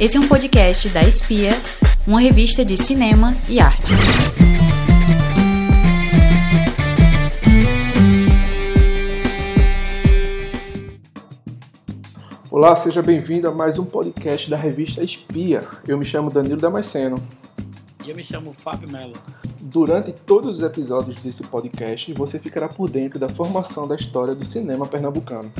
Esse é um podcast da Espia, uma revista de cinema e arte. Olá, seja bem-vindo a mais um podcast da revista Espia. Eu me chamo Danilo Damasceno. E eu me chamo Fábio Melo. Durante todos os episódios desse podcast, você ficará por dentro da formação da história do cinema pernambucano.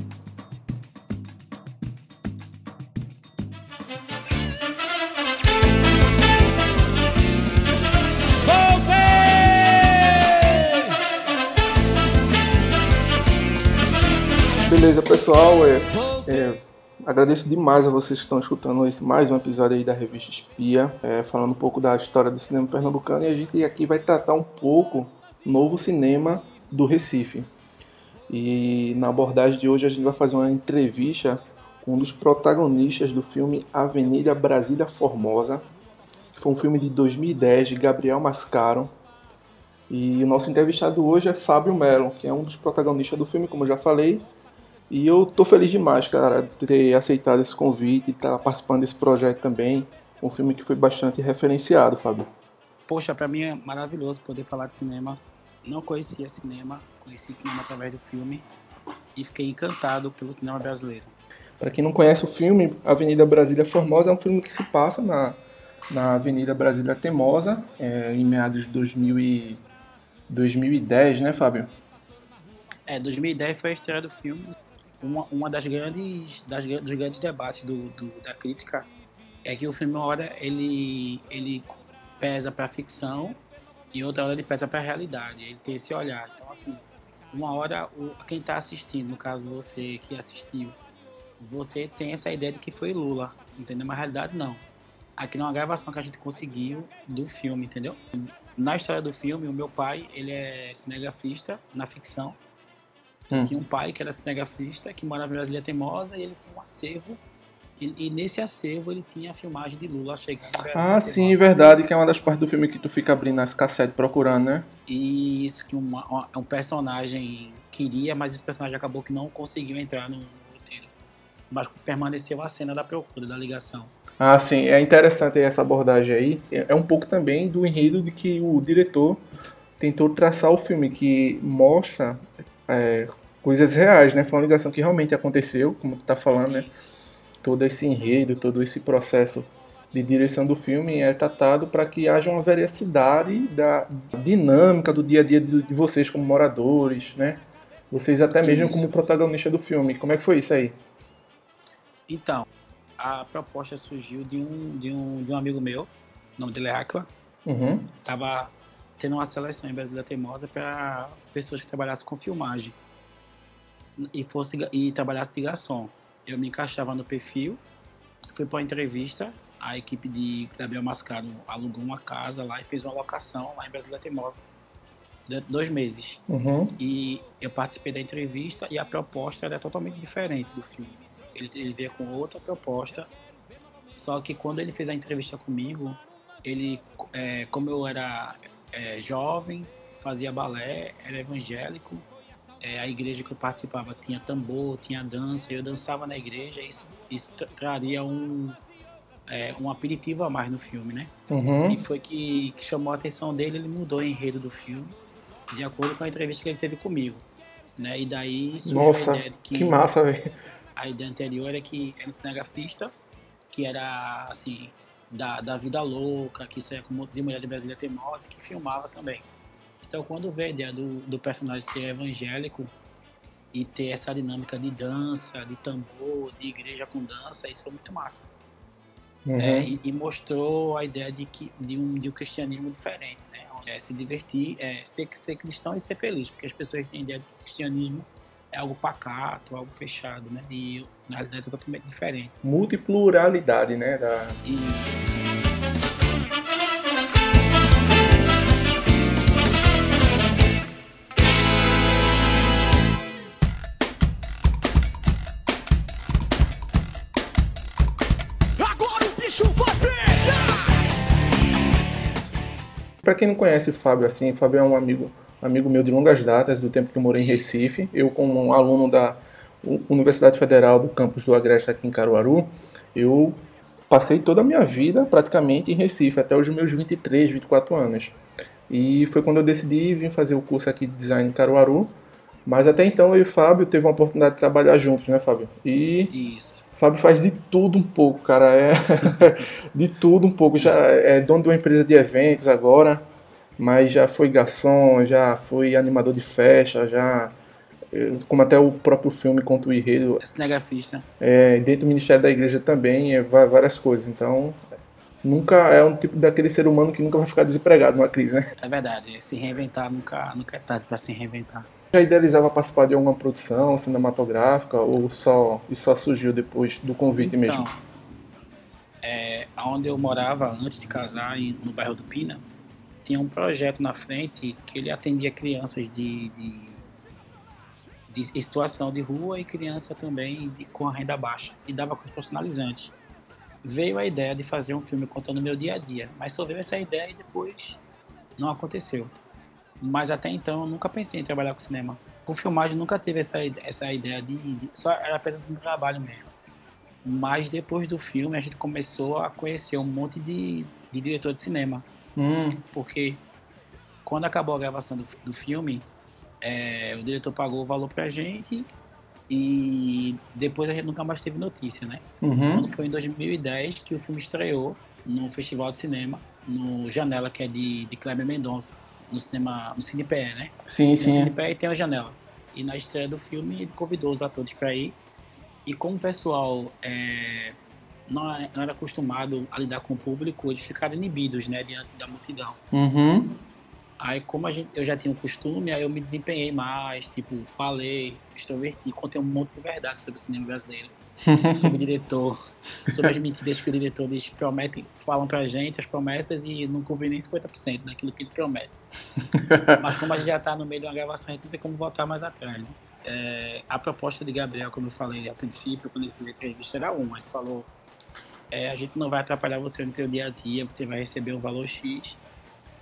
Beleza, pessoal. É, é, agradeço demais a vocês que estão escutando esse mais um episódio aí da revista Espia, é, falando um pouco da história do cinema pernambucano e a gente aqui vai tratar um pouco novo cinema do Recife. E na abordagem de hoje a gente vai fazer uma entrevista com um dos protagonistas do filme Avenida Brasília Formosa, que foi um filme de 2010 de Gabriel Mascaro. E o nosso entrevistado hoje é Fábio Melo, que é um dos protagonistas do filme, como eu já falei, e eu tô feliz demais, cara, de ter aceitado esse convite e estar tá participando desse projeto também. Um filme que foi bastante referenciado, Fábio. Poxa, para mim é maravilhoso poder falar de cinema. Não conhecia cinema, conheci cinema através do filme e fiquei encantado pelo cinema brasileiro. Para quem não conhece o filme, Avenida Brasília Formosa é um filme que se passa na, na Avenida Brasília Temosa, é, em meados de 2000 e 2010, né, Fábio? É, 2010 foi a estreia do filme uma, uma das grandes das, dos grandes debates do, do, da crítica é que o filme uma hora ele ele pesa para ficção e outra hora ele pesa para realidade. Ele tem esse olhar. Então assim uma hora o, quem está assistindo no caso você que assistiu você tem essa ideia de que foi Lula entendeu? Mas na realidade não. Aqui numa gravação que a gente conseguiu do filme entendeu? Na história do filme o meu pai ele é cinegrafista na ficção Hum. Tinha um pai que era cinegrafista, que morava em Brasília Teimosa, e ele tinha um acervo. E, e nesse acervo ele tinha a filmagem de Lula chegando Ah, sim, verdade, que é uma das partes do filme que tu fica abrindo as cassetes procurando, né? E isso que uma, uma, um personagem queria, mas esse personagem acabou que não conseguiu entrar no roteiro. Mas permaneceu a cena da procura, da ligação. Ah, sim, é interessante essa abordagem aí. É um pouco também do enredo de que o diretor tentou traçar o filme, que mostra é, coisas reais, né? Foi uma ligação que realmente aconteceu, como tu tá falando, né? Todo esse enredo, todo esse processo de direção do filme é tratado para que haja uma veracidade da dinâmica do dia a dia de vocês como moradores, né? Vocês até mesmo isso. como protagonista do filme. Como é que foi isso aí? Então, a proposta surgiu de um, de um, de um amigo meu, o nome dele é Aqua. Uhum. Tava tendo uma seleção em Brasília Teimosa para pessoas que trabalhassem com filmagem e fosse e trabalhasse de garçom. Eu me encaixava no perfil, fui para uma entrevista, a equipe de Gabriel Mascaro alugou uma casa lá e fez uma locação lá em Brasília Teimosa durante dois meses. Uhum. E eu participei da entrevista e a proposta era totalmente diferente do filme. Ele, ele veio com outra proposta, só que quando ele fez a entrevista comigo, ele, é, como eu era é, jovem, fazia balé, era evangélico. É, a igreja que eu participava tinha tambor, tinha dança, eu dançava na igreja, isso, isso traria um, é, um aperitivo a mais no filme, né? Uhum. E foi que, que, chamou a atenção dele, ele mudou o enredo do filme, de acordo com a entrevista que ele teve comigo. Né? E daí Nossa, a ideia de que, que massa, velho. A ideia anterior é que era um cinegrafista, que era assim, da, da vida louca, que saía como de mulher de Brasília teimosa, que filmava também. Então, quando veio a ideia do, do personagem ser evangélico e ter essa dinâmica de dança, de tambor, de igreja com dança, isso foi muito massa. Uhum. É, e, e, mostrou a ideia de, que, de, um, de um cristianismo diferente, né? É, se divertir, é, ser, ser cristão e ser feliz, porque as pessoas têm a ideia de que o cristianismo é algo pacato, algo fechado, né? E na realidade é totalmente diferente. Multipluralidade, né? Da... Isso. Para quem não conhece o Fábio assim, o Fábio é um amigo amigo meu de longas datas, do tempo que eu morei em Recife. Eu, como um aluno da Universidade Federal do campus do Agreste aqui em Caruaru, eu passei toda a minha vida praticamente em Recife, até os meus 23, 24 anos. E foi quando eu decidi vir fazer o curso aqui de design em Caruaru. Mas até então eu e o Fábio teve uma oportunidade de trabalhar juntos, né, Fábio? E Isso. Fábio faz de tudo um pouco, cara. É de tudo um pouco. Já é dono de uma empresa de eventos agora, mas já foi garçom, já foi animador de festa, já como até o próprio filme conta o enredo. É cinegrafista. É, dentro do Ministério da Igreja também, é, várias coisas. Então, nunca é um tipo daquele ser humano que nunca vai ficar desempregado numa crise, né? É verdade. Se reinventar nunca, nunca é tarde para se reinventar. Já idealizava participar de alguma produção cinematográfica ou só isso só surgiu depois do convite então, mesmo? É, onde eu morava antes de casar, no bairro do Pina, tinha um projeto na frente que ele atendia crianças de, de de situação de rua e criança também de, com a renda baixa e dava coisa personalizante. Veio a ideia de fazer um filme contando o meu dia a dia, mas só veio essa ideia e depois não aconteceu. Mas até então eu nunca pensei em trabalhar com cinema. Com filmagem nunca teve essa, essa ideia de, de só era apenas um trabalho mesmo. Mas depois do filme a gente começou a conhecer um monte de, de diretor de cinema. Hum. Porque quando acabou a gravação do, do filme, é, o diretor pagou o valor pra gente e depois a gente nunca mais teve notícia, né? Uhum. Quando foi em 2010 que o filme estreou no Festival de Cinema, no Janela, que é de, de Kleber Mendonça, no cinema, no CinePE, né? Sim, sim. No CinePE tem a Janela. E na estreia do filme ele convidou os atores para ir. E como o pessoal é, não, é, não, era acostumado a lidar com o público, eles ficaram inibidos, né, diante da multidão. Uhum. Aí, como a gente, eu já tinha um costume, aí eu me desempenhei mais, tipo, falei, extroverti, contei um monte de verdade sobre o cinema brasileiro, sobre o diretor, sobre as mentiras que o diretor diz, promete, falam pra gente as promessas e não cumpre nem 50% daquilo que ele promete. Mas como a gente já tá no meio de uma gravação, a gente não tem como voltar mais atrás, né? é, a proposta de Gabriel, como eu falei a princípio, quando ele fez a entrevista, era uma. Ele falou: é, a gente não vai atrapalhar você no seu dia a dia, você vai receber um valor X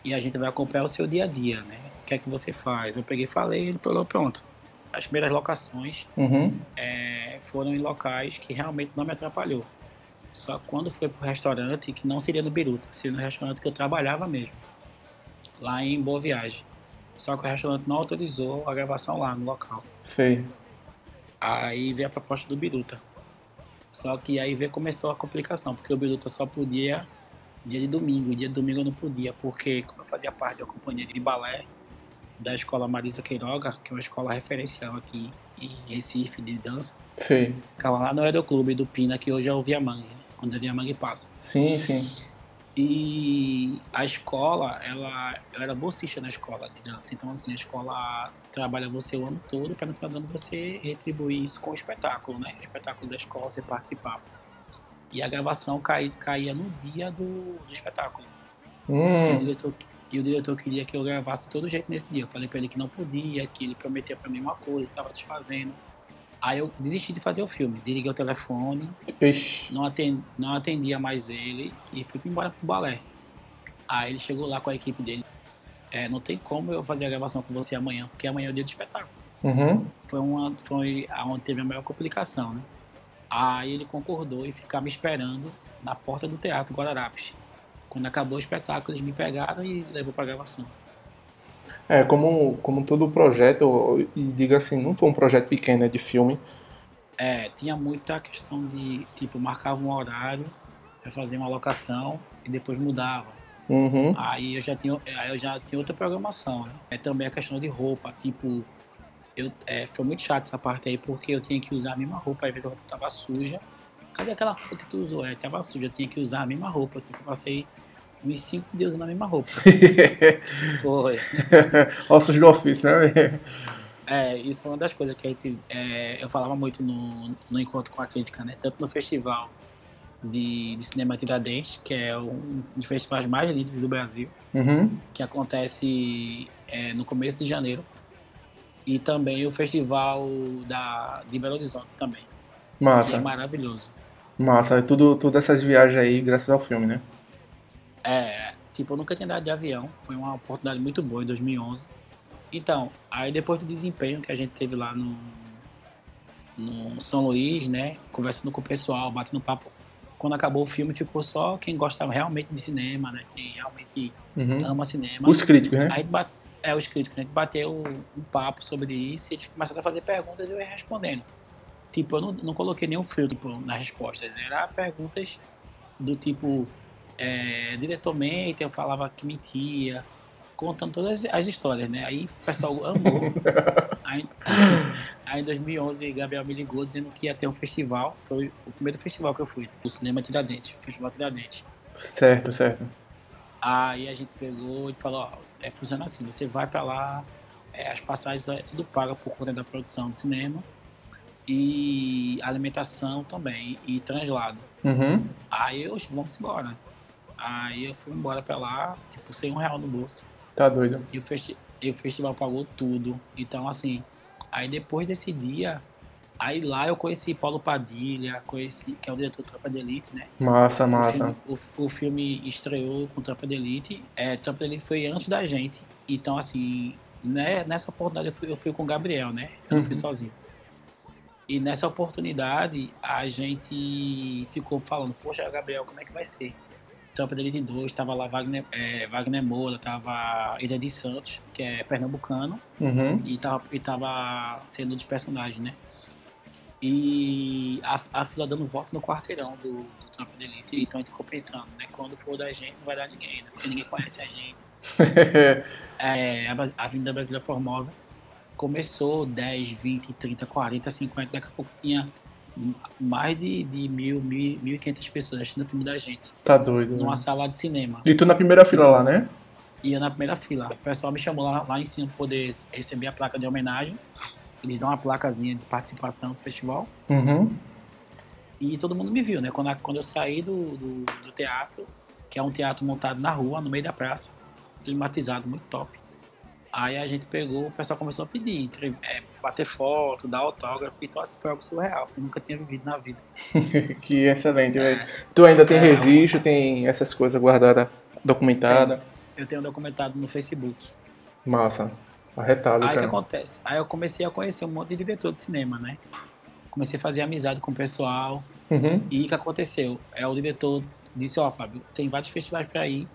e a gente vai acompanhar o seu dia a dia, né? O que é que você faz? Eu peguei e falei, ele falou, pronto. As primeiras locações uhum. é, foram em locais que realmente não me atrapalhou. Só quando foi pro restaurante, que não seria no Biruta, seria no restaurante que eu trabalhava mesmo, lá em Boa Viagem. Só que o restaurante não autorizou a gravação lá no local. Sei. Aí veio a proposta do Biruta. Só que aí veio, começou a complicação, porque o Biruta só podia dia de domingo. Dia de domingo eu não podia, porque como eu fazia parte da companhia de balé da escola Marisa Queiroga, que é uma escola referencial aqui em Recife de dança. Sim. Ficava lá no Aeroclube do Pina, que hoje é o Viamangue, onde a Viamangue passa. Sim, sim. E a escola, ela, eu era bolsista na escola de dança. Então, assim, a escola trabalha você o ano todo para no final do ano você retribuir isso com o espetáculo, né? O espetáculo da escola, você participava. E a gravação cai, caía no dia do, do espetáculo. Hum. O diretor, e o diretor queria que eu gravasse de todo jeito nesse dia. Eu falei para ele que não podia, que ele prometia para mim uma coisa, estava desfazendo. Aí eu desisti de fazer o filme, desliguei o telefone, não, atendi, não atendia mais ele e fui embora pro balé. Aí ele chegou lá com a equipe dele. É, não tem como eu fazer a gravação com você amanhã, porque amanhã é o dia do espetáculo. Uhum. Foi uma, foi onde teve a maior complicação, né? Aí ele concordou e ficava me esperando na porta do Teatro Guararapes. Quando acabou o espetáculo, eles me pegaram e levou para gravação. É, como, como todo projeto, e diga assim, não foi um projeto pequeno, é de filme. É, tinha muita questão de, tipo, marcava um horário para fazer uma locação e depois mudava. Uhum. Aí eu já tinha, aí eu já tinha outra programação, né? É também a questão de roupa, tipo, eu, é, foi muito chato essa parte aí, porque eu tinha que usar a mesma roupa, às vezes a roupa tava suja. Cadê aquela roupa que tu usou? É, tava suja, eu tinha que usar a mesma roupa. Tipo, eu passei uns cinco dias usando a mesma roupa. foi. Ossos do ofício, né? É, isso foi uma das coisas que a gente, é, eu falava muito no, no encontro com a crítica, né? Tanto no festival de, de cinema Tiradentes, que é um dos festivais mais lindos do Brasil, uhum. que acontece é, no começo de janeiro e também o festival da, de Belo Horizonte também. Massa. é maravilhoso. Massa. Tudo, todas essas viagens aí graças ao filme, né? É, tipo, eu nunca tinha dado de avião. Foi uma oportunidade muito boa em 2011. Então, aí depois do desempenho que a gente teve lá no, no São Luís, né? Conversando com o pessoal, batendo papo quando acabou o filme, ficou só quem gostava realmente de cinema, né? Quem realmente Uhum. ama cinema. Os críticos, né? Aí bate, é, os críticos, né? A gente bateu um papo sobre isso e eles começaram a fazer perguntas e eu ia respondendo. Tipo, eu não, não coloquei nenhum filtro tipo, nas respostas. Era perguntas do tipo, é, eu falava que mentia, contando todas as histórias, né? Aí o pessoal amou. aí, aí em 2011, Gabriel me ligou dizendo que ia ter um festival. Foi o primeiro festival que eu fui, o Cinema Tiradentes, o Festival Tiradentes. Certo, certo. Aí a gente pegou e falou, ó, é, funciona assim, você vai pra lá, é, as passagens é tudo paga por conta da produção do cinema e alimentação também e translado. Uhum. Aí eu, vamos embora. Aí eu fui embora pra lá, tipo, sem um real no bolso. Tá doido. E o, festi e o festival pagou tudo. Então, assim, aí depois desse dia, aí lá eu conheci Paulo Padilha, conheci, que é o diretor do Tropa de Elite, né? Massa, O massa. filme, o, o filme estreou com Tropa de Elite. É, Tropa de Elite foi antes da gente. Então, assim, né, nessa oportunidade eu fui, eu fui com o Gabriel, né? Eu não fui Uhum. sozinho. E nessa oportunidade a gente ficou falando, poxa, Gabriel, como é que vai ser? Tropa de Elite 2, tava lá Wagner, é, Wagner Moura, tava Ilha de Santos, que é pernambucano, Uhum. e tava, e tava sendo um dos personagens, né? E a, a fila dando volta no quarteirão do, do Tropa de Elite. Então a gente ficou pensando, né? Quando for da gente, não vai dar ninguém, né? Porque ninguém conhece a gente. É, a, a Avenida Brasília Formosa começou 10, 20, 30, 40, 50. Daqui a pouco tinha mais de, de mil, mil, 1.500 pessoas assistindo o filme da gente. tá doido. né? Numa sala de cinema. E tu na primeira fila lá, né? E eu na primeira fila. O pessoal me chamou lá, lá em cima para poder receber a placa de homenagem. Eles dão uma placazinha de participação do festival. Uhum. E todo mundo me viu, né? Quando, quando eu saí do, do, do teatro, que é um teatro montado na rua, no meio da praça, climatizado, muito top. Aí a gente pegou, o pessoal começou a pedir, entre- é, bater foto, dar autógrafo, então assim, foi algo surreal, que eu nunca tinha vivido na vida. que excelente, velho. Tu ainda tem É. registro, tem essas coisas guardadas, documentadas. Eu tenho documentado no Facebook. Massa. Arretado, Aí o que cara. acontece? Aí eu comecei a conhecer um monte de diretor de cinema, né? Comecei a fazer amizade com o pessoal, Uhum. E o que aconteceu? É o diretor disse, ó, Fábio, tem vários festivais para ir.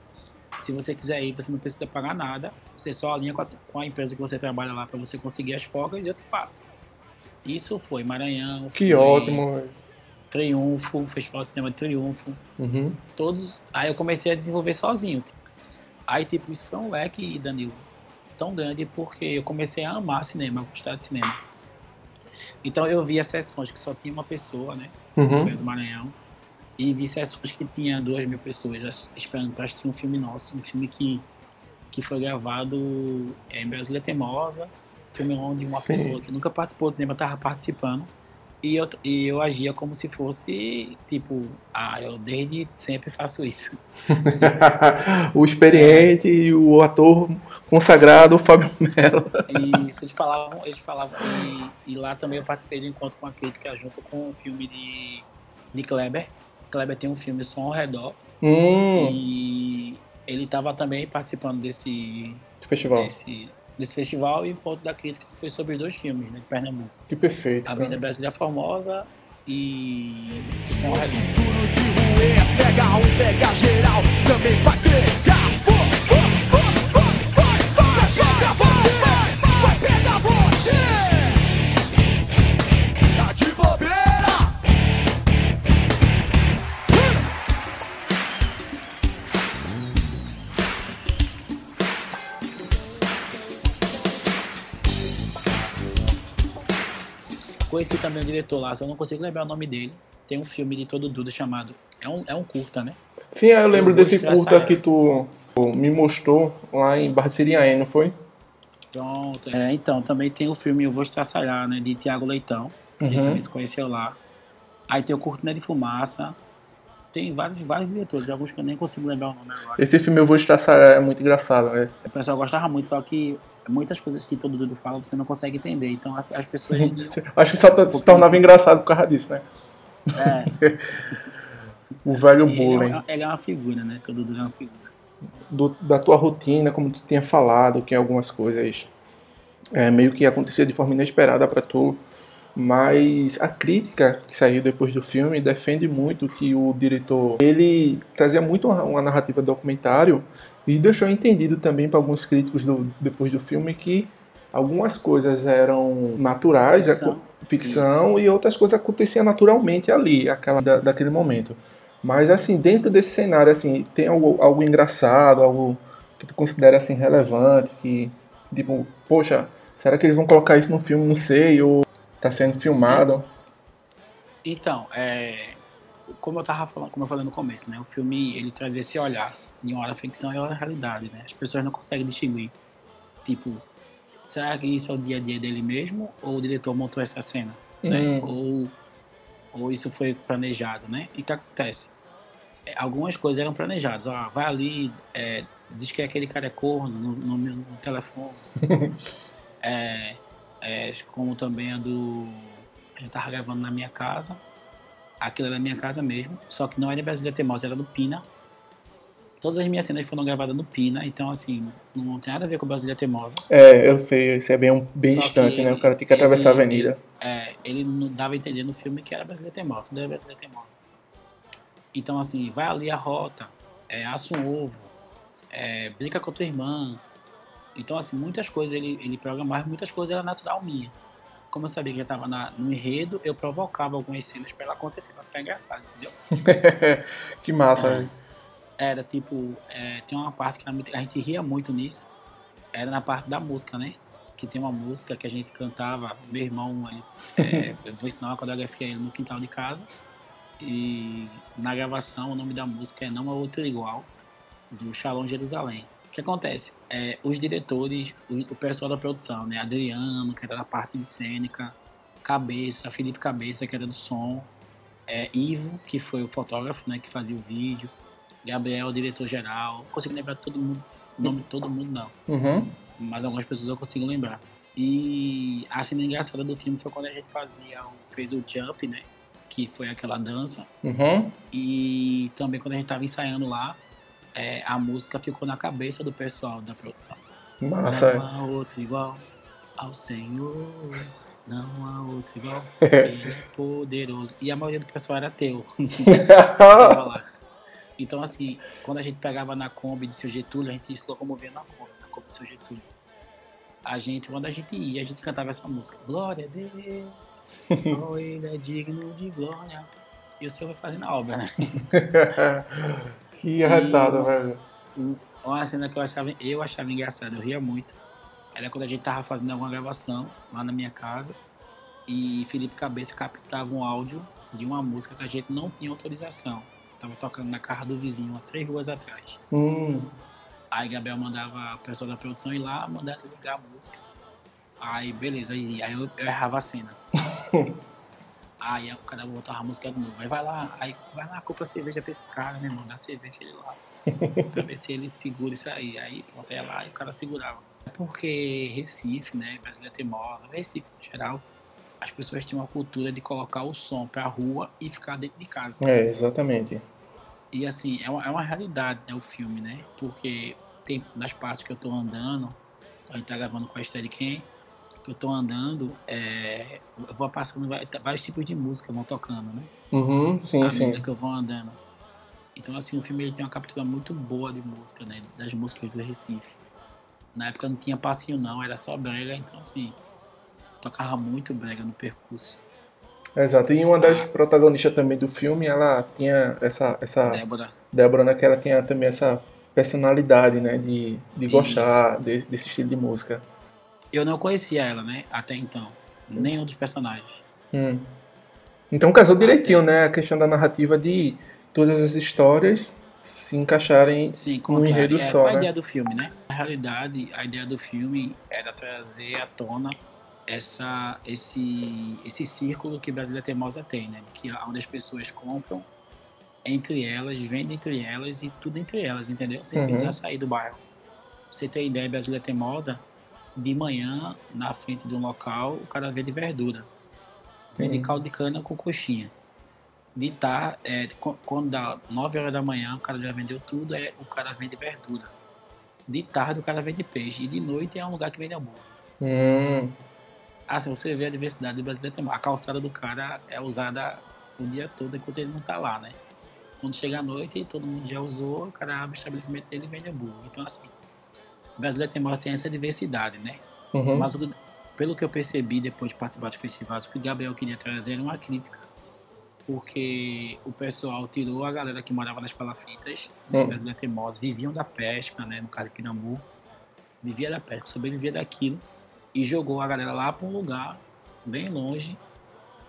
Se você quiser ir, você não precisa pagar nada. Você só alinha com a, com a empresa que você trabalha lá para você conseguir as folgas e eu te passo. Isso foi Maranhão. Que foi ótimo. Triunfo, Festival de Cinema de Triunfo. Uhum. Todos. Aí eu comecei a desenvolver sozinho. Aí, tipo, isso foi um leque, Danilo, tão grande porque eu comecei a amar cinema, a gostar de cinema. Então eu via sessões que só tinha uma pessoa, né? Uhum. Do Maranhão. E vi sessões que tinha duas mil pessoas as- esperando para assistir um filme nosso, um filme que, que foi gravado em Brasília Teimosa, filme onde uma Sim. pessoa que nunca participou do cinema estava participando. E eu, e eu agia como se fosse, tipo, ah, eu desde sempre faço isso. o experiente e o ator consagrado, Fábio Mello. E isso eles falavam, eles falavam, e, e lá também eu participei do encontro com a crítica junto com o filme de, de Kleber. Kleber tem um filme Som ao Redor. Hum, E ele estava também participando desse, festival. desse, desse festival e o ponto da crítica foi sobre os dois filmes né, de Pernambuco. Que perfeito. A Avenida cara. Brasília Formosa e Som ao Redor. Futuro de ruê, pega um, pega geral, também vai pegar. Conheci também o diretor lá, só não consigo lembrar o nome dele. Tem um filme de todo Duda chamado. É um, é um curta, né? Sim, eu lembro Eu desse curta que tu me mostrou lá em Siriaém, não foi? Pronto. É, então, também tem o filme Eu Vou Estraçalhar, né? De Tiago Leitão. que A gente Uhum. também se conheceu lá. Aí tem o Cortina de Fumaça. Tem vários, vários diretores, alguns que eu nem consigo lembrar o nome agora. Esse filme eu vou estraçar é muito engraçado, né? O pessoal gostava muito, só que muitas coisas que todo Dudu fala você não consegue entender. Então as pessoas. Acho que só t- se tornava engraçado por causa disso, né? é, O velho e ele, é bullying. uma, ele é uma figura, né? Todo Dudu é uma figura. do- da tua rotina, como tu tinha falado, que algumas coisas é, meio que acontecia de forma inesperada pra tu. Mas a crítica que saiu depois do filme defende muito que o diretor ele trazia muito uma, uma narrativa documentário e deixou entendido também para alguns críticos do, depois do filme que algumas coisas eram naturais, ficção, ficção e outras coisas aconteciam naturalmente ali, aquela da, daquele momento. Mas assim, dentro desse cenário assim, tem algo, algo engraçado, algo que tu considera assim relevante, que tipo, poxa, será que eles vão colocar isso no filme, não sei, ou tá sendo filmado? Então, é, como eu tava falando, como eu falei no começo, né, o filme ele traz esse olhar de uma hora ficção e uma hora realidade, né? As pessoas não conseguem distinguir. Tipo, será que isso é o dia a dia dele mesmo ou o diretor montou essa cena, né? Ou ou isso foi planejado, né? E o que acontece? É, algumas coisas eram planejadas. Ó, vai ali, é, diz que aquele cara é corno no, no, no telefone. é, é, como também a do. A gente tava gravando na minha casa. Aquilo era na minha casa mesmo. Só que não era Brasília Temosa, era do Pina. Todas as minhas cenas foram gravadas no Pina, então assim, não tem nada a ver com Brasília Temosa. É, eu sei, isso é bem, bem distante, né? O cara tem que atravessar a avenida. é, ele não dava a entender no filme que era Brasília Temosa, tudo era Brasília Temosa. Então assim, vai ali a rota, é, assa um ovo, é, brinca com a tua irmã. Então assim, muitas coisas ele, ele programava, muitas coisas era natural minha. Como eu sabia que já estava no enredo, eu provocava algumas cenas para ela acontecer, para ficar engraçado, entendeu? que massa, é era tipo, é, tem uma parte que a gente ria muito nisso, era na parte da música, né? Que tem uma música que a gente cantava, meu irmão, ele, é, eu vou ensinar uma coreografia ele no quintal de casa, e na gravação o nome da música é Não é Outro Igual, do Shalom Jerusalém. O que acontece? É, os diretores, o, o, pessoal da produção, né? Adriano, que era da parte de cênica, Cabeça, Felipe Cabeça, que era do som, é, Ivo, que foi o fotógrafo, né? Que fazia o vídeo, Gabriel, diretor-geral. Não consigo lembrar todo mundo, o nome de todo mundo, não. Uhum. Mas algumas pessoas eu consigo lembrar. E a cena engraçada do filme foi quando a gente fazia, fez o Jump, né? Que foi aquela dança. Uhum. E também quando a gente tava ensaiando lá, é, a música ficou na cabeça do pessoal da produção. Massa. Não há outro igual ao Senhor. Não há outro igual. Ele é poderoso. E a maioria do pessoal era teu. Então, assim, quando a gente pegava na Kombi de seu Getúlio, a gente se locomovia na Kombi, na Kombi de seu Getúlio. A gente, quando a gente ia, a gente cantava essa música. Glória a Deus, só Ele é digno de glória. E o Senhor vai fazendo a obra, né? Que arretado, velho. Uma cena que eu achava, eu achava engraçada, eu ria muito. Era quando a gente tava fazendo alguma gravação lá na minha casa e Felipe Cabeça captava um áudio de uma música que a gente não tinha autorização. Tava tocando na casa do vizinho, umas três ruas atrás. Hum. Aí Gabriel mandava a pessoa da produção ir lá, mandar ligar a música. Aí, beleza, aí, aí eu, eu errava a cena. aí o cara voltava a música de novo. Aí vai lá, aí vai lá, compra cerveja pra esse cara, né, mano? Dá cerveja ele lá. pra ver se ele segura isso aí. Aí pronto, ia lá e o cara segurava. Porque Recife, né, Brasília Teimosa, Recife em geral, as pessoas tinham uma cultura de colocar o som pra rua e ficar dentro de casa. É, exatamente. E assim, é uma, é uma realidade, né, o filme, né? Porque tem nas partes que eu tô andando, a gente tá gravando com a Steadicam, que eu tô andando, é, eu vou passando vários tipos de música vão tocando, né? Uhum, sim, sim. que eu vou andando. Então, assim, o filme ele tem uma captura muito boa de música, né? Das músicas do Recife. Na época não tinha passinho não, era só brega, então assim, tocava muito brega no percurso. Exato, e uma das protagonistas também do filme, ela tinha essa... essa Débora. Débora, né, que ela tinha também essa personalidade, né, de, de gostar de, desse estilo de música. Eu não conhecia ela, né, até então, nenhum dos personagens. Hum. Então casou direitinho, né, a questão da narrativa de todas as histórias se encaixarem Sim, num enredo é, só, a né? ideia do filme, né? Na realidade, a ideia do filme era trazer à tona essa, esse, esse círculo que Brasília Teimosa tem, né? Que é onde as pessoas compram entre elas, vendem entre elas e tudo entre elas, entendeu? Você Uhum. precisa sair do bairro. Pra você ter ideia, Brasília Teimosa, de manhã, na frente de um local, o cara vende verdura. Vende caldo de cana com coxinha. De tar, é, qu- quando dá 9 horas da manhã, o cara já vendeu tudo, é, o cara vende verdura. De tarde, o cara vende peixe. E de noite é um lugar que vende hambúrguer. Hum, Ah, se você vê a diversidade brasileira, a calçada do cara é usada o dia todo enquanto ele não tá lá, né? Quando chega a noite, todo mundo já usou, o cara abre o estabelecimento dele e vende hambúrguer. Então, assim, brasileiro tem, tem essa diversidade, né? Uhum. Mas pelo que eu percebi depois de participar de festivais, o que o Gabriel queria trazer era uma crítica. Porque o pessoal tirou a galera que morava nas palafitas, uhum. brasileira teimosa, viviam da pesca, né? No caso de Pirambu, vivia da pesca, sobrevivia daquilo e jogou a galera lá para um lugar bem longe,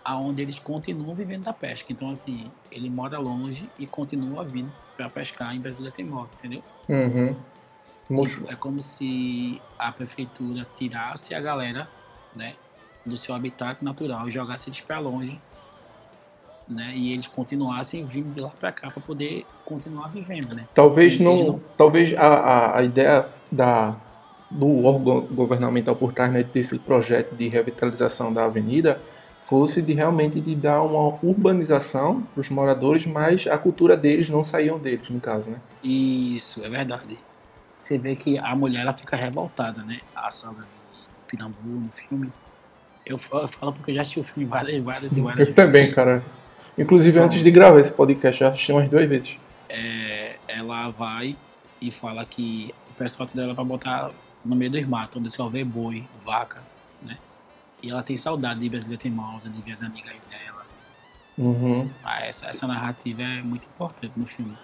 aonde eles continuam vivendo da pesca. Então, assim, ele mora longe e continua vindo para pescar em Brasília Teimosa, entendeu? Uhum. Tipo, é como se a prefeitura tirasse a galera, né, do seu habitat natural e jogasse eles para longe, né, e eles continuassem vindo de lá para cá para poder continuar vivendo, né? Talvez não, não, talvez a, a, a ideia da do órgão governamental por trás né, desse projeto de revitalização da avenida fosse de realmente de dar uma urbanização para os moradores, mas a cultura deles não saíam deles, no caso, né? Isso, é verdade. Você vê que a mulher ela fica revoltada, né? A sogra de Pirambu no filme. Eu falo, eu falo porque eu já assisti o filme várias, várias e várias eu vezes. Eu também, cara. Inclusive, então, antes de gravar esse podcast, já assisti umas duas vezes. É, ela vai e fala que o pessoal dela para botar no meio dos matos, onde só vê boi, vaca, né? E ela tem saudade de Brasília Teimosa, de ver as amigas dela. Uhum. Ah, essa, essa narrativa é muito importante no filme.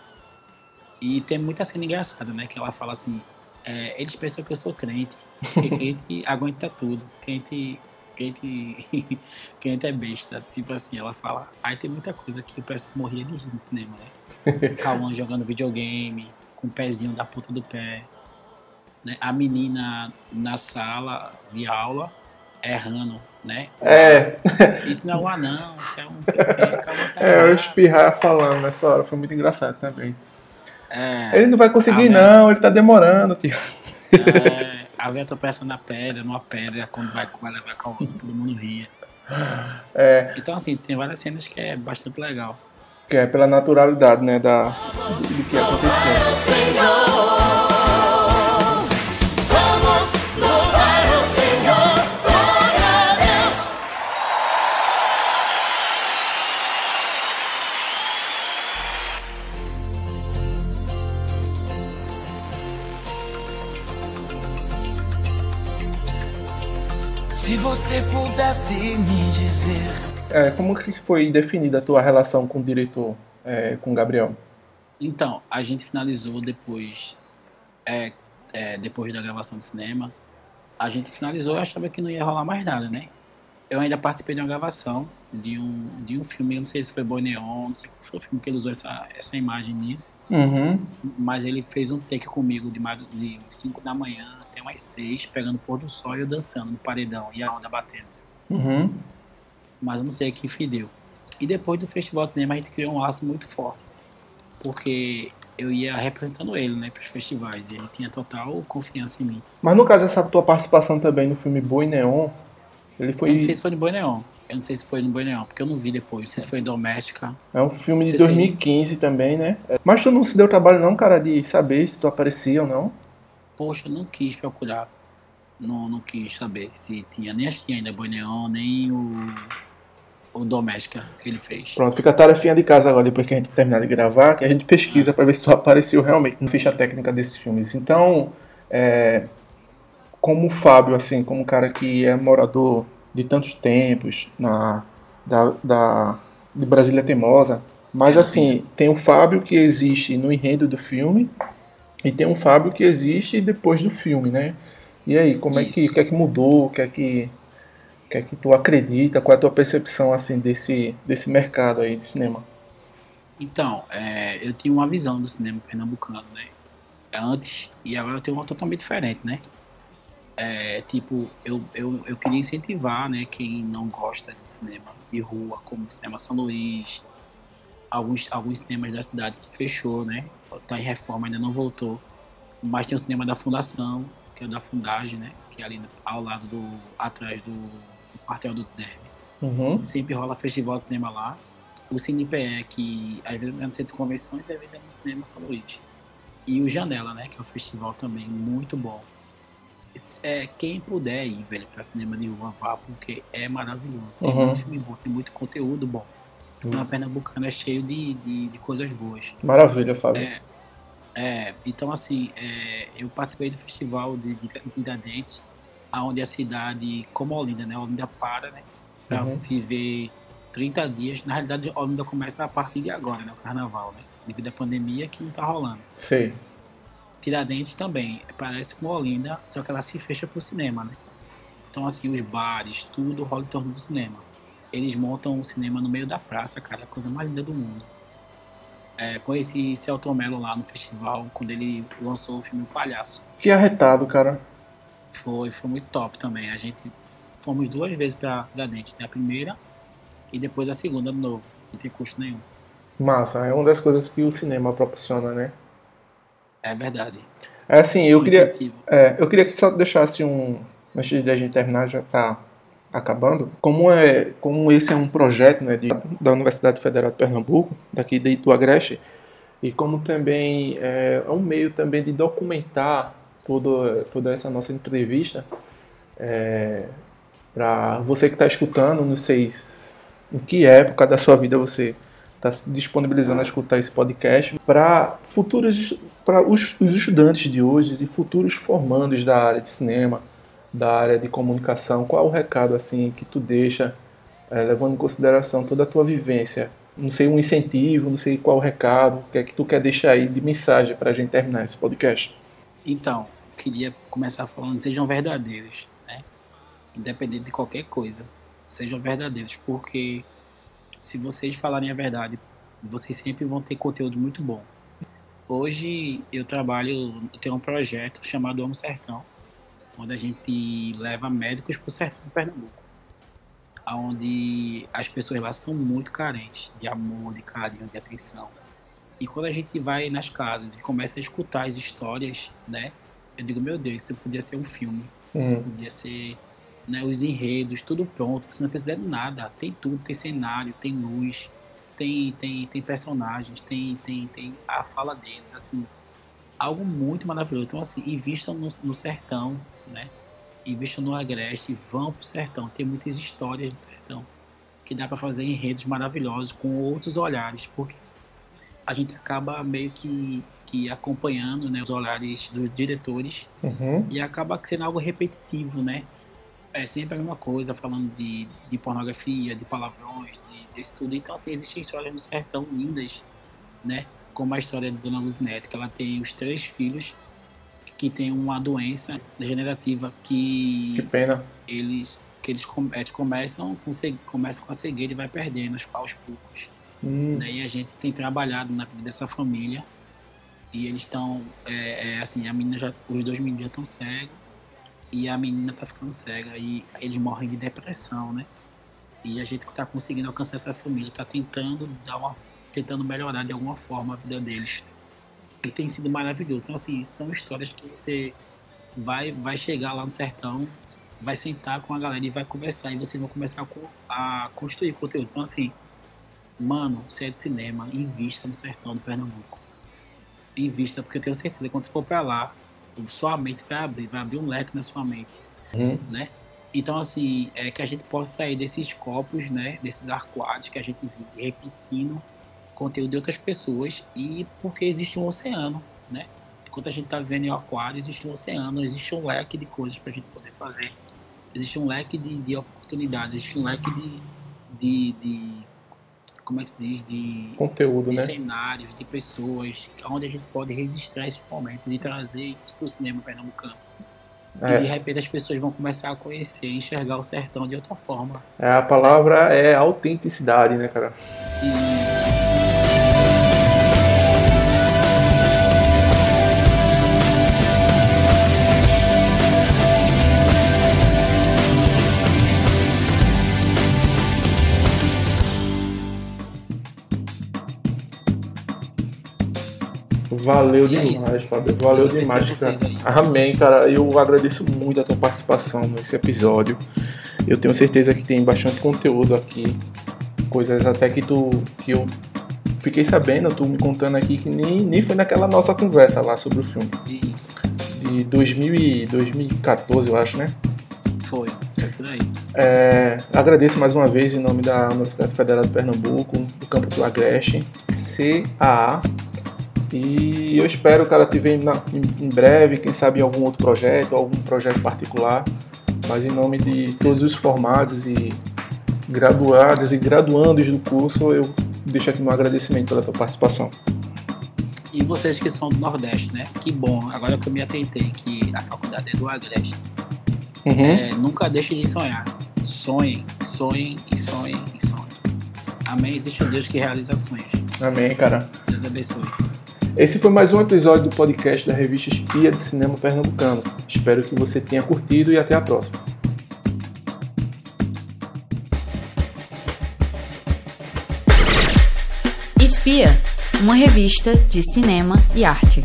E tem muita cena engraçada, né? Que ela fala assim, é, eles pensam que eu sou crente, que crente aguenta tudo, crente, crente, crente é besta. Tipo assim, ela fala, aí tem muita coisa que o pessoal morria de rir no cinema, né? Calma jogando videogame, com o pezinho da ponta do pé né, a menina na sala de aula errando, né? É. Isso não é um anão, isso é um. Tá é, eu espirrar falando nessa hora, foi muito engraçado também. É, ele não vai conseguir, não, ele tá demorando, tio. É, a tropeça na pedra, numa pedra, quando vai, vai levar com a outra, todo mundo ria. É. Então, assim, tem várias cenas que é bastante legal. Que é pela naturalidade, né, da, do que aconteceu. Você pudesse me dizer. É, como que foi definida a tua relação com o diretor, é, com o Gabriel? Então, a gente finalizou depois, é, é, depois da gravação do cinema. A gente finalizou e achava que não ia rolar mais nada, né? Eu ainda participei de uma gravação de um, de um filme, não sei se foi Boi Neon, não sei qual foi o filme que ele usou essa, essa imagem minha. Uhum. Mas ele fez um take comigo de, de 5 da manhã até umas seis, pegando o pôr do sol e eu dançando no paredão e a onda batendo. Uhum. Mas eu não sei que fideu. E depois do Festival de Cinema a gente criou um laço muito forte. Porque eu ia representando ele, né, pros festivais. E ele tinha total confiança em mim. Mas no caso, essa tua participação também no filme Boi Neon, ele foi... Eu não sei se foi no Boi Neon. Eu não sei se foi no Boi Neon, porque eu não vi depois. Não sei se foi em Doméstica. É um filme de 2015 se... também, né? Mas tu não se deu trabalho não, cara, de saber se tu aparecia ou não? Poxa, não quis procurar, não, não quis saber se tinha, nem tinha ainda Neon, nem o, o Doméstica que ele fez. Pronto, fica a tarefinha de casa agora, depois que a gente terminar de gravar, que a gente pesquisa ah. para ver se tu apareceu realmente no ficha técnica desses filmes. Então, é, como o Fábio, assim, como um cara que é morador de tantos tempos na, da, da, de Brasília Teimosa, mas é, assim, tem o Fábio que existe no enredo do filme, e tem um Fábio que existe depois do filme, né? E aí, como Isso. é que, que é que mudou? O que é que, que é que tu acredita? Qual é a tua percepção assim desse, desse mercado aí de cinema? Então, é, eu tinha uma visão do cinema pernambucano, né? Antes e agora eu tenho uma totalmente diferente, né? É, tipo, eu, eu, eu queria incentivar, né, quem não gosta de cinema de rua, como o Cinema São Luís, alguns, alguns cinemas da cidade que fechou, né? Está em reforma, ainda não voltou. Mas tem o cinema da Fundação, que é o da Fundagem, né? Que é ali ao lado do. atrás do, do quartel do Derby. Uhum. Sempre rola festival de cinema lá. O CinePE, que às vezes é no centro de convenções, às vezes é no cinema São Luís. E o Janela, né? Que é um festival também muito bom. é, quem puder ir, velho, pra cinema de rua, vá, porque é maravilhoso. Tem uhum. muito filme bom, tem muito conteúdo bom. O cinema uhum. pernambucano é cheio de, de, de, coisas boas. Maravilha, Fábio. É, é, então, assim, é, eu participei do festival de, de Tiradentes, onde a cidade, como Olinda, né? Olinda para, né? Pra uhum. viver 30 dias. Na realidade, Olinda começa a partir de agora, né? O carnaval, né? Devido à pandemia que não tá rolando. Sim. Tiradentes também, parece com Olinda, só que ela se fecha pro cinema, né? Então, assim, os bares, tudo rola em torno do cinema. Eles montam um cinema no meio da praça, cara, a coisa mais linda do mundo. É, conheci Celton Mello lá no festival, quando ele lançou o filme O Palhaço. Que arretado, cara. Foi, foi muito top também. A gente fomos duas vezes pra Tiradentes, né? A primeira e depois a segunda de novo. Não tem custo nenhum. Massa, é uma das coisas que o cinema proporciona, né? É verdade. É assim, eu queria, é, eu queria que só deixasse um. Antes de a gente terminar, já tá acabando. Como, é, como esse é um projeto né, de, da Universidade Federal de Pernambuco, daqui de Agreste, e como também é, é um meio também de documentar todo, toda essa nossa entrevista, é, para você que está escutando, não sei em que época da sua vida você está se disponibilizando a escutar esse podcast para futuros para os, os, estudantes de hoje e futuros formandos da área de cinema, da área de comunicação. Qual o recado assim que tu deixa, é, levando em consideração toda a tua vivência? Não sei um incentivo, não sei qual o recado, o que é que tu quer deixar aí de mensagem para a gente terminar esse podcast? Então, queria começar falando sejam verdadeiros, né? Independente de qualquer coisa, sejam verdadeiros, porque se vocês falarem a verdade, vocês sempre vão ter conteúdo muito bom. Hoje eu trabalho, eu tenho um projeto chamado Amo Sertão, onde a gente leva médicos para o sertão do Pernambuco. Onde as pessoas lá são muito carentes de amor, de carinho, de atenção. E quando a gente vai nas casas e começa a escutar as histórias, né? Eu digo, meu Deus, isso podia ser um filme. Isso uhum. podia ser né, os enredos, tudo pronto, você não precisa de nada, tem tudo, tem cenário, tem luz, tem, tem, tem personagens, tem, tem, tem a fala deles, assim, algo muito maravilhoso. Então, assim, invistam no, no sertão, né? Invistam no agreste, vão pro sertão. Tem muitas histórias do sertão que dá para fazer enredos maravilhosos com outros olhares, porque a gente acaba meio que, que acompanhando né, os olhares dos diretores uhum. e acaba sendo algo repetitivo, né? é sempre a mesma coisa, falando de, de pornografia, de palavrões, de, desse tudo. Então, assim, existem histórias no sertão lindas, né? Como a história de Dona Luzinete, que ela tem os três filhos que tem uma doença degenerativa que... Que pena. Eles, que eles, eles começam, com, começam com a cegueira e vai perdendo aos poucos. Hum. E a gente tem trabalhado na vida dessa família e eles estão, é, é, assim, a menina já, os dois meninos já estão cegos e a menina tá ficando cega e eles morrem de depressão, né? E a gente tá conseguindo alcançar essa família, tá tentando dar uma tentando melhorar de alguma forma a vida deles. E tem sido maravilhoso. Então assim, são histórias que você vai vai chegar lá no sertão, vai sentar com a galera e vai conversar e vocês vão começar a, a construir conteúdo. Então assim, mano, você é de cinema, invista no sertão do Pernambuco. Invista, porque eu tenho certeza que quando você for para lá, sua mente vai abrir, vai abrir um leque na sua mente, uhum. né? Então, assim, é que a gente possa sair desses copos, né? Desses arcoados que a gente vive repetindo conteúdo de outras pessoas e porque existe um oceano, né? Enquanto a gente está vivendo em aquário, existe um oceano, existe um leque de coisas para a gente poder fazer. Existe um leque de, de oportunidades, existe um leque de, de, de como é que se diz, de conteúdo, de né? cenários, de pessoas, onde a gente pode registrar esses momentos e trazer isso para o cinema pernambucano. É. E de repente as pessoas vão começar a conhecer, enxergar o sertão de outra forma. É, a palavra é autenticidade, né, cara? Isso. Valeu é demais, é Fábio. Valeu eu demais, cara. Amém, cara. Eu agradeço muito a tua participação nesse episódio. Eu tenho certeza que tem bastante conteúdo aqui. Coisas até que tu. que eu fiquei sabendo, tu me contando aqui que nem, nem foi naquela nossa conversa lá sobre o filme. de 2000 e 2014, eu acho, né? Foi, foi por aí. É, agradeço mais uma vez em nome da Universidade Federal de Pernambuco, do campo do Agreste, CAA. E eu espero ela te venha em breve, quem sabe em algum outro projeto, algum projeto particular. Mas em nome de todos os formados e graduados e graduandos do curso, eu deixo aqui meu agradecimento pela tua participação. E vocês que são do Nordeste, né? Que bom, agora que eu me atentei que a faculdade é do Agreste. Uhum. É, nunca deixe de sonhar. Sonhem, sonhem e sonhem e sonhem. Amém. Existe um Deus que realiza sonhos. Amém, cara. Deus abençoe. Esse foi mais um episódio do podcast da revista Espia de Cinema Pernambucano. Espero que você tenha curtido e até a próxima. Espia, uma revista de cinema e arte.